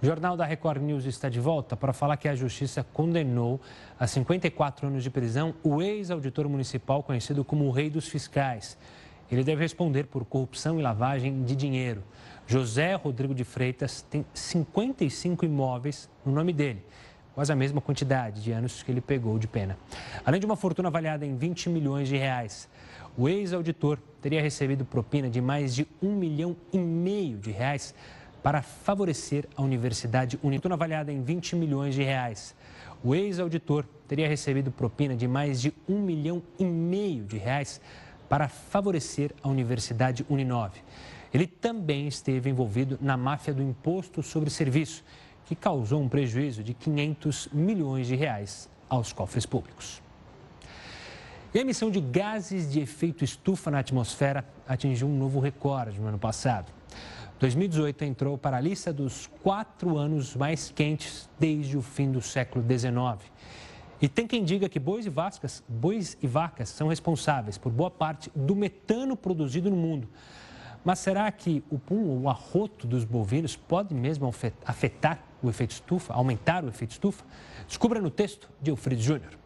O Jornal da Record News está de volta para falar que a Justiça condenou a 54 anos de prisão o ex-auditor municipal conhecido como o Rei dos Fiscais. Ele deve responder por corrupção e lavagem de dinheiro. José Rodrigo de Freitas tem 55 imóveis no nome dele quase a mesma quantidade de anos que ele pegou de pena. Além de uma fortuna avaliada em 20 milhões de reais, o ex-auditor teria recebido propina de mais de um milhão e meio de reais para favorecer a Universidade Unipar. avaliada em 20 milhões de reais. O ex-auditor teria recebido propina de mais de um milhão e meio de reais para favorecer a Universidade Uninove. Ele também esteve envolvido na máfia do imposto sobre serviço que causou um prejuízo de 500 milhões de reais aos cofres públicos. E a emissão de gases de efeito estufa na atmosfera atingiu um novo recorde no ano passado. 2018 entrou para a lista dos quatro anos mais quentes desde o fim do século XIX. E tem quem diga que bois e, vacas, bois e vacas são responsáveis por boa parte do metano produzido no mundo. Mas será que o pum, o arroto dos bovinos pode mesmo afetar o efeito estufa, aumentar o efeito estufa? Descubra no texto de Eufrido Júnior.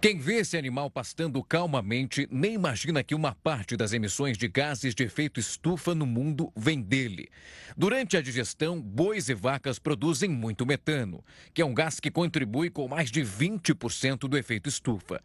Quem vê esse animal pastando calmamente nem imagina que uma parte das emissões de gases de efeito estufa no mundo vem dele. Durante a digestão, bois e vacas produzem muito metano, que é um gás que contribui com mais de 20% do efeito estufa.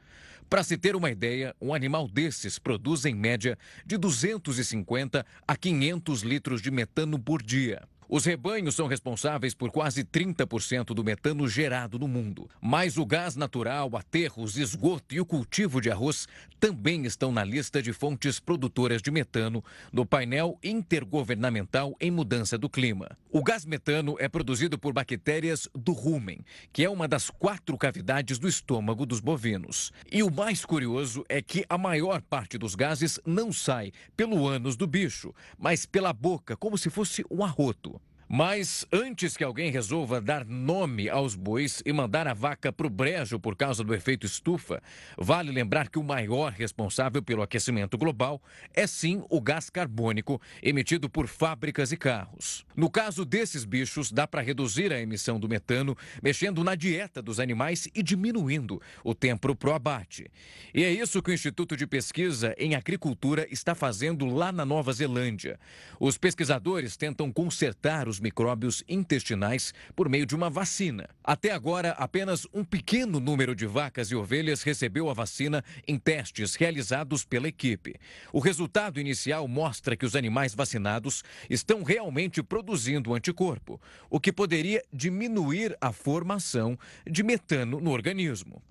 Para se ter uma ideia, um animal desses produz em média de 250 a 500 litros de metano por dia. Os rebanhos são responsáveis por quase 30% do metano gerado no mundo. Mas o gás natural, aterros, esgoto e o cultivo de arroz também estão na lista de fontes produtoras de metano no painel intergovernamental em mudança do clima. O gás metano é produzido por bactérias do rumen, que é uma das quatro cavidades do estômago dos bovinos. E o mais curioso é que a maior parte dos gases não sai pelo ânus do bicho, mas pela boca, como se fosse um arroto. Mas antes que alguém resolva dar nome aos bois e mandar a vaca para o brejo por causa do efeito estufa, vale lembrar que o maior responsável pelo aquecimento global é sim o gás carbônico emitido por fábricas e carros. No caso desses bichos, dá para reduzir a emissão do metano mexendo na dieta dos animais e diminuindo o tempo para o abate. E é isso que o Instituto de Pesquisa em Agricultura está fazendo lá na Nova Zelândia. Os pesquisadores tentam consertar os micróbios intestinais por meio de uma vacina. Até agora, apenas um pequeno número de vacas e ovelhas recebeu a vacina em testes realizados pela equipe. O resultado inicial mostra que os animais vacinados estão realmente produzindo anticorpo, o que poderia diminuir a formação de metano no organismo.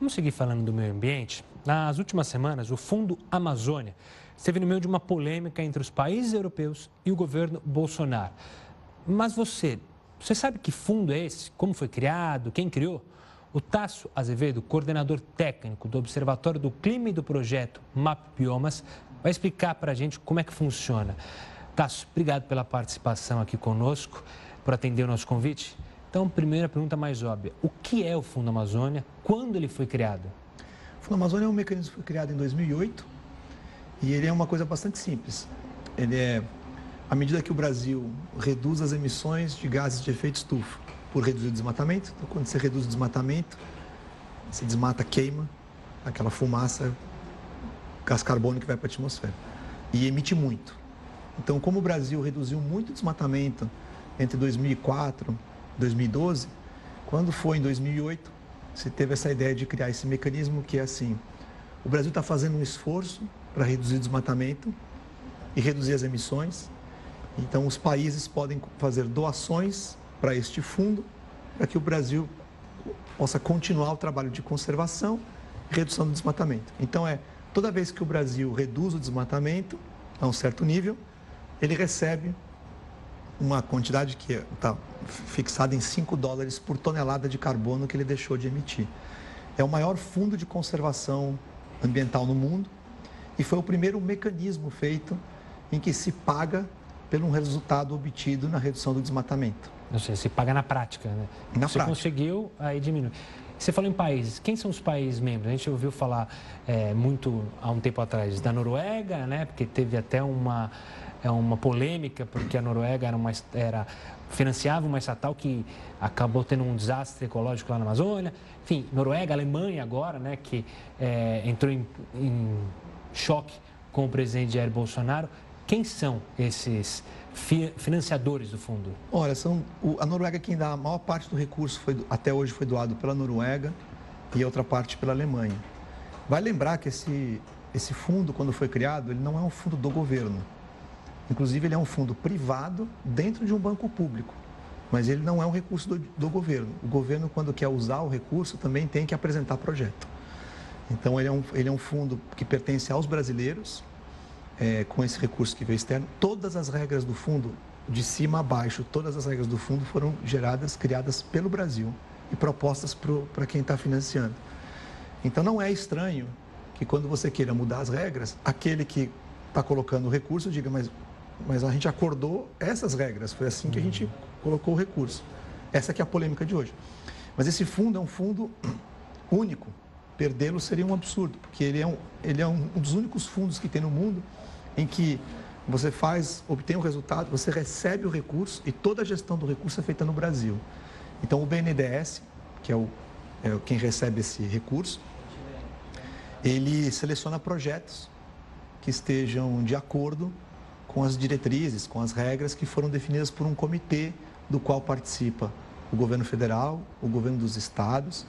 Vamos seguir falando do meio ambiente? Nas últimas semanas, o Fundo Amazônia esteve no meio de uma polêmica entre os países europeus e o governo Bolsonaro. Mas você, você sabe que fundo é esse? Como foi criado? Quem criou? O Tasso Azevedo, coordenador técnico do Observatório do Clima e do projeto MAP Biomas, vai explicar para a gente como é que funciona. Tasso, obrigado pela participação aqui conosco, por atender o nosso convite. Então, primeira pergunta mais óbvia: o que é o Fundo Amazônia? Quando ele foi criado? O Fundo Amazônia é um mecanismo que foi criado em 2008 e ele é uma coisa bastante simples. Ele é, à medida que o Brasil reduz as emissões de gases de efeito estufa, por reduzir o desmatamento, então quando você reduz o desmatamento, você desmata, queima, aquela fumaça, gás carbônico que vai para a atmosfera. E emite muito. Então, como o Brasil reduziu muito o desmatamento entre 2004 e 2012, quando foi em 2008, se teve essa ideia de criar esse mecanismo que é assim: o Brasil está fazendo um esforço para reduzir o desmatamento e reduzir as emissões. Então, os países podem fazer doações para este fundo, para que o Brasil possa continuar o trabalho de conservação e redução do desmatamento. Então, é toda vez que o Brasil reduz o desmatamento a um certo nível, ele recebe uma quantidade que está fixada em 5 dólares por tonelada de carbono que ele deixou de emitir. É o maior fundo de conservação ambiental no mundo e foi o primeiro mecanismo feito em que se paga pelo resultado obtido na redução do desmatamento. Não sei, se paga na prática, né? Na Você prática. conseguiu, aí diminui. Você falou em países, quem são os países membros? A gente ouviu falar é, muito há um tempo atrás da Noruega, né? Porque teve até uma, é, uma polêmica, porque a Noruega era, uma, era financiava uma estatal que acabou tendo um desastre ecológico lá na Amazônia. Enfim, Noruega, Alemanha agora, né? Que é, entrou em, em choque com o presidente Jair Bolsonaro. Quem são esses fi financiadores do fundo? Olha, são o, a Noruega quem dá a maior parte do recurso foi, até hoje foi doado pela Noruega e outra parte pela Alemanha. Vai lembrar que esse, esse fundo, quando foi criado, ele não é um fundo do governo. Inclusive, ele é um fundo privado dentro de um banco público. Mas ele não é um recurso do, do governo. O governo, quando quer usar o recurso, também tem que apresentar projeto. Então, ele é um, ele é um fundo que pertence aos brasileiros, é, com esse recurso que veio externo. Todas as regras do fundo, de cima a baixo, todas as regras do fundo foram geradas, criadas pelo Brasil e propostas para quem está financiando. Então, não é estranho que quando você queira mudar as regras, aquele que está colocando o recurso diga, mas, mas a gente acordou essas regras, foi assim que a gente colocou o recurso. Essa que é a polêmica de hoje. Mas esse fundo é um fundo único, perdê-lo seria um absurdo, porque ele é, um, ele é um, dos únicos fundos que tem no mundo em que você faz, obtém o resultado, você recebe o recurso e toda a gestão do recurso é feita no Brasil. Então, o BNDES, que é o é quem recebe esse recurso, ele seleciona projetos que estejam de acordo com as diretrizes, com as regras que foram definidas por um comitê do qual participa o governo federal, o governo dos estados,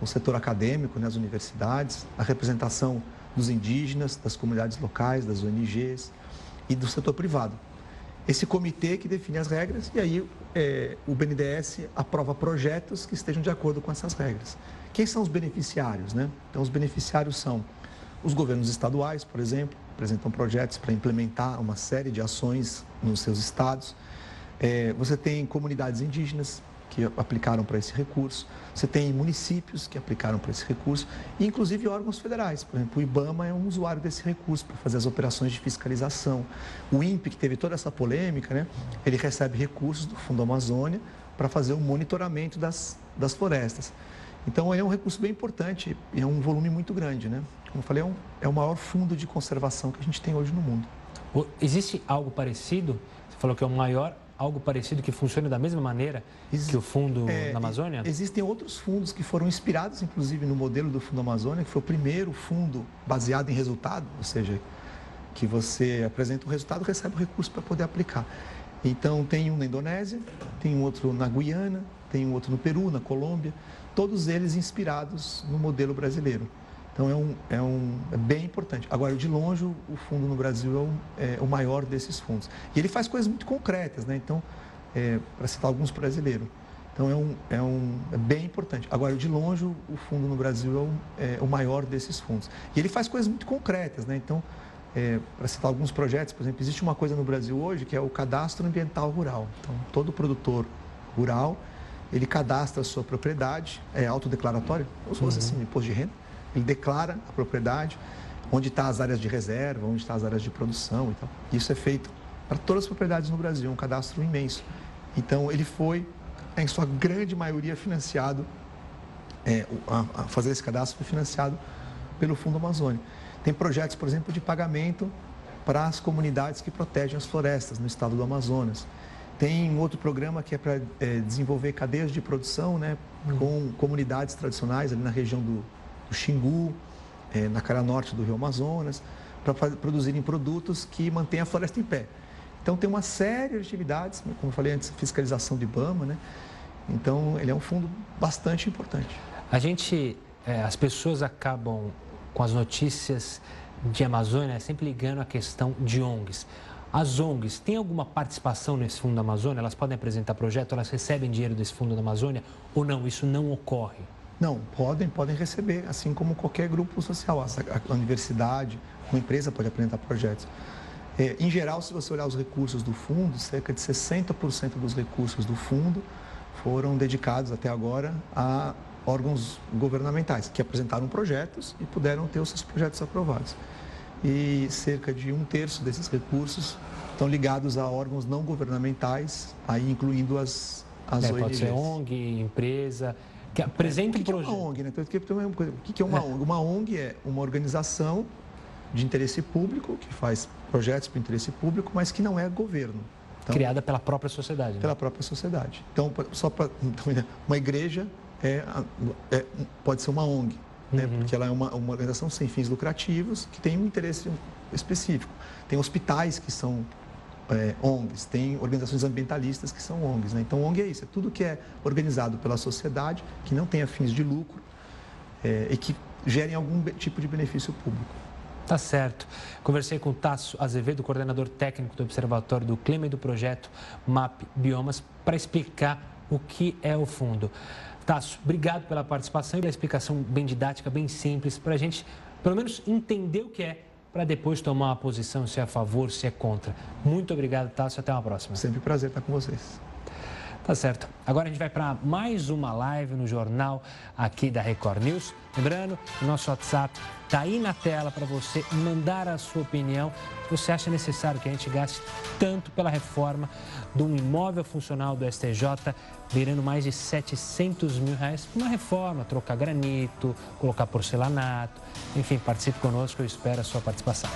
o setor acadêmico, né, as universidades, a representação dos indígenas, das comunidades locais, das ONGs e do setor privado. Esse comitê que define as regras e aí é, o BNDES aprova projetos que estejam de acordo com essas regras. Quem são os beneficiários? Né? Então, os beneficiários são os governos estaduais, por exemplo, apresentam projetos para implementar uma série de ações nos seus estados. É, você tem comunidades indígenas, que aplicaram para esse recurso, você tem municípios que aplicaram para esse recurso, e inclusive órgãos federais. Por exemplo, o IBAMA é um usuário desse recurso para fazer as operações de fiscalização. O INPE, que teve toda essa polêmica, né, ele recebe recursos do Fundo Amazônia para fazer o monitoramento das, das florestas. Então, é um recurso bem importante e é um volume muito grande. Né? Como eu falei, é, um, é o maior fundo de conservação que a gente tem hoje no mundo. Existe algo parecido? Você falou que é o maior algo parecido que funcione da mesma maneira que o fundo é, na Amazônia? Existem outros fundos que foram inspirados, inclusive, no modelo do Fundo Amazônia, que foi o primeiro fundo baseado em resultado, ou seja, que você apresenta o resultado e recebe o recurso para poder aplicar. Então, tem um na Indonésia, tem um outro na Guiana, tem um outro no Peru, na Colômbia, todos eles inspirados no modelo brasileiro. Então é, um, é, um, é bem importante. Agora, de longe, o fundo no Brasil é o, é o maior desses fundos. E ele faz coisas muito concretas, né? Então, é, para citar alguns brasileiros. Então é, um, é, um, é bem importante. Agora, de longe, o fundo no Brasil é o, é o maior desses fundos. E ele faz coisas muito concretas, né? Então, é, para citar alguns projetos, por exemplo, existe uma coisa no Brasil hoje que é o cadastro ambiental rural. Então, todo produtor rural, ele cadastra a sua propriedade, é autodeclaratório, como se fosse uhum. assim, imposto de renda ele declara a propriedade, onde estão tá as áreas de reserva, onde estão tá as áreas de produção e tal. Isso é feito para todas as propriedades no Brasil, um cadastro imenso. Então, ele foi, em sua grande maioria, financiado, é, a, a fazer esse cadastro foi financiado pelo Fundo Amazônia. Tem projetos, por exemplo, de pagamento para as comunidades que protegem as florestas no estado do Amazonas. Tem um outro programa que é para é, desenvolver cadeias de produção né, hum. com comunidades tradicionais ali na região do, do Xingu, é, na cara norte do Rio Amazonas, para produzirem produtos que mantêm a floresta em pé. Então tem uma série de atividades, como eu falei antes, fiscalização de IBAMA, né? Então ele é um fundo bastante importante. A gente, é, as pessoas acabam com as notícias de Amazônia sempre ligando a questão de ONGs. As ONGs têm alguma participação nesse Fundo da Amazônia? Elas podem apresentar projeto? Elas recebem dinheiro desse Fundo da Amazônia? Ou não? Isso não ocorre? Não, podem, podem receber, assim como qualquer grupo social. A, universidade, uma empresa pode apresentar projetos. É, em geral, se você olhar os recursos do fundo, cerca de 60% dos recursos do fundo foram dedicados até agora a órgãos governamentais que apresentaram projetos e puderam ter os seus projetos aprovados. E cerca de um terço desses recursos estão ligados a órgãos não governamentais, aí incluindo as, as é, ONGs. Pode ser ONG, empresa, que apresenta um projeto. O que é uma ONG? Né? Então, o que é uma é. ONG? Uma ONG é uma organização de interesse público, que faz projetos para interesse público, mas que não é governo. Então, Criada pela própria sociedade. Né? Pela própria sociedade. Então, só para. Então, uma igreja é, é, pode ser uma ONG, né? Uhum. porque ela é uma, uma organização sem fins lucrativos que tem um interesse específico. Tem hospitais que são é, ONGs, tem organizações ambientalistas que são ONGs. Né? Então, ONG é isso, é tudo que é organizado pela sociedade, que não tenha fins de lucro é, e que gerem algum tipo de benefício público. Tá certo. Conversei com o Tasso Azevedo, coordenador técnico do Observatório do Clima e do projeto MAP Biomas, para explicar o que é o fundo. Tasso, obrigado pela participação e pela explicação bem didática, bem simples, para a gente, pelo menos, entender o que é para depois tomar uma posição se é a favor, se é contra. Muito obrigado, Tássio. Até uma próxima. Sempre um prazer estar com vocês. Tá certo. Agora a gente vai para mais uma live no jornal aqui da Record News. Lembrando, nosso WhatsApp está aí na tela para você mandar a sua opinião. Você acha necessário que a gente gaste tanto pela reforma de um imóvel funcional do STJ, virando mais de 700 mil reais para uma reforma, trocar granito, colocar porcelanato. Enfim, participe conosco, eu espero a sua participação.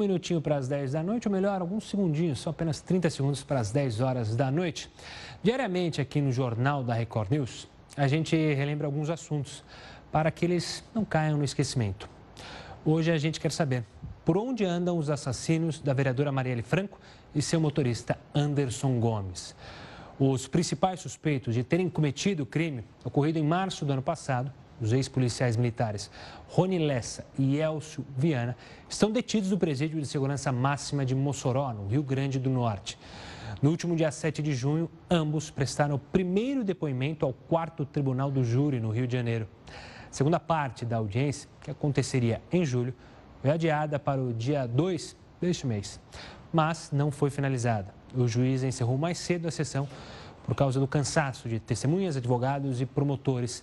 Minutinho para as 10 da noite, ou melhor, alguns segundinhos, só apenas 30 segundos para as 10 horas da noite. Diariamente aqui no Jornal da Record News, a gente relembra alguns assuntos para que eles não caiam no esquecimento. Hoje a gente quer saber por onde andam os assassinos da vereadora Marielle Franco e seu motorista Anderson Gomes. Os principais suspeitos de terem cometido o crime ocorrido em março do ano passado, os ex-policiais militares Rony Lessa e Elcio Viana, estão detidos no presídio de segurança máxima de Mossoró, no Rio Grande do Norte. No último dia 7 de junho, ambos prestaram o primeiro depoimento ao quarto Tribunal do Júri, no Rio de Janeiro. A segunda parte da audiência, que aconteceria em julho, foi adiada para o dia 2 deste mês, mas não foi finalizada o juiz encerrou mais cedo a sessão por causa do cansaço de testemunhas, advogados e promotores.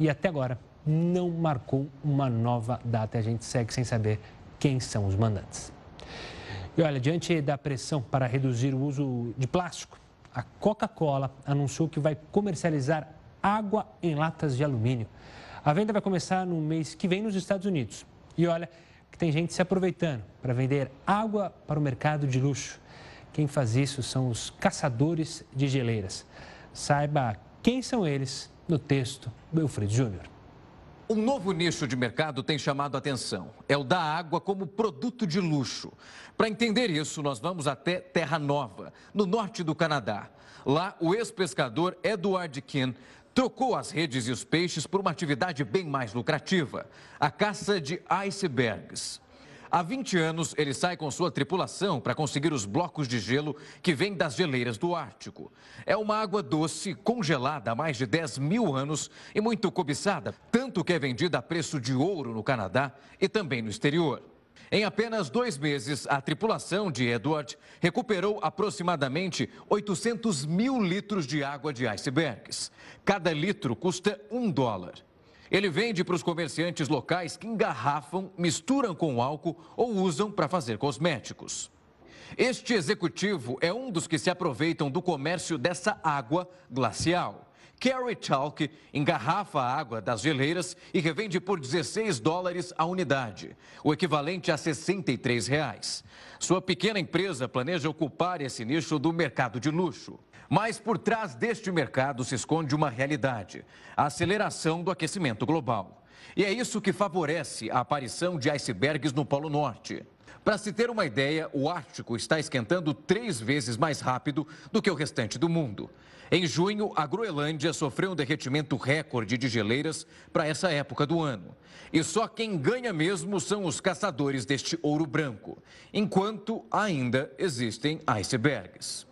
E até agora não marcou uma nova data. A gente segue sem saber quem são os mandantes. E olha, diante da pressão para reduzir o uso de plástico, a Coca-Cola anunciou que vai comercializar água em latas de alumínio. A venda vai começar no mês que vem nos Estados Unidos. E olha que tem gente se aproveitando para vender água para o mercado de luxo. Quem faz isso são os caçadores de geleiras. Saiba quem são eles no texto do Wilfredo Júnior. Um novo nicho de mercado tem chamado a atenção. É o da água como produto de luxo. Para entender isso, nós vamos até Terra Nova, no norte do Canadá. Lá, o ex-pescador Edward Kin trocou as redes e os peixes por uma atividade bem mais lucrativa: a caça de icebergs. Há 20 anos, ele sai com sua tripulação para conseguir os blocos de gelo que vêm das geleiras do Ártico. É uma água doce, congelada há mais de 10 mil anos e muito cobiçada, tanto que é vendida a preço de ouro no Canadá e também no exterior. Em apenas dois meses, a tripulação de Edward recuperou aproximadamente 800 mil litros de água de icebergs. Cada litro custa um dólar. Ele vende para os comerciantes locais que engarrafam, misturam com álcool ou usam para fazer cosméticos. Este executivo é um dos que se aproveitam do comércio dessa água glacial. Carrie Talk engarrafa a água das geleiras e revende por 16 dólares a unidade, o equivalente a 63 reais. Sua pequena empresa planeja ocupar esse nicho do mercado de luxo. Mas por trás deste mercado se esconde uma realidade: a aceleração do aquecimento global. E é isso que favorece a aparição de icebergs no Polo Norte. Para se ter uma ideia, o Ártico está esquentando três vezes mais rápido do que o restante do mundo. Em junho, a Groenlândia sofreu um derretimento recorde de geleiras para essa época do ano. E só quem ganha mesmo são os caçadores deste ouro branco, enquanto ainda existem icebergs.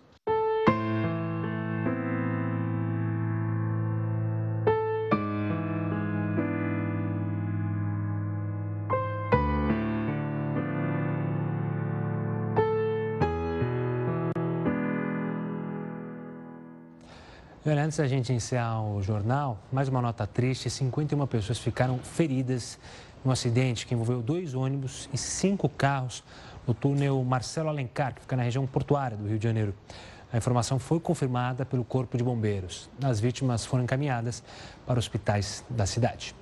Olha, antes da gente encerrar o jornal, mais uma nota triste: 51 pessoas ficaram feridas em um acidente que envolveu dois ônibus e cinco carros no túnel Marcelo Alencar, que fica na região portuária do Rio de Janeiro. A informação foi confirmada pelo Corpo de Bombeiros. As vítimas foram encaminhadas para hospitais da cidade.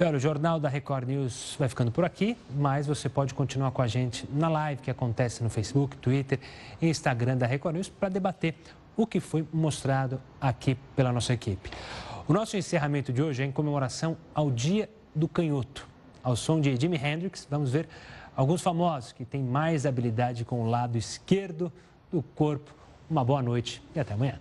Olha, o Jornal da Record News vai ficando por aqui, mas você pode continuar com a gente na live que acontece no Facebook, Twitter e Instagram da Record News para debater o que foi mostrado aqui pela nossa equipe. O nosso encerramento de hoje é em comemoração ao Dia do Canhoto. Ao som de Jimi Hendrix, vamos ver alguns famosos que têm mais habilidade com o lado esquerdo do corpo. Uma boa noite e até amanhã.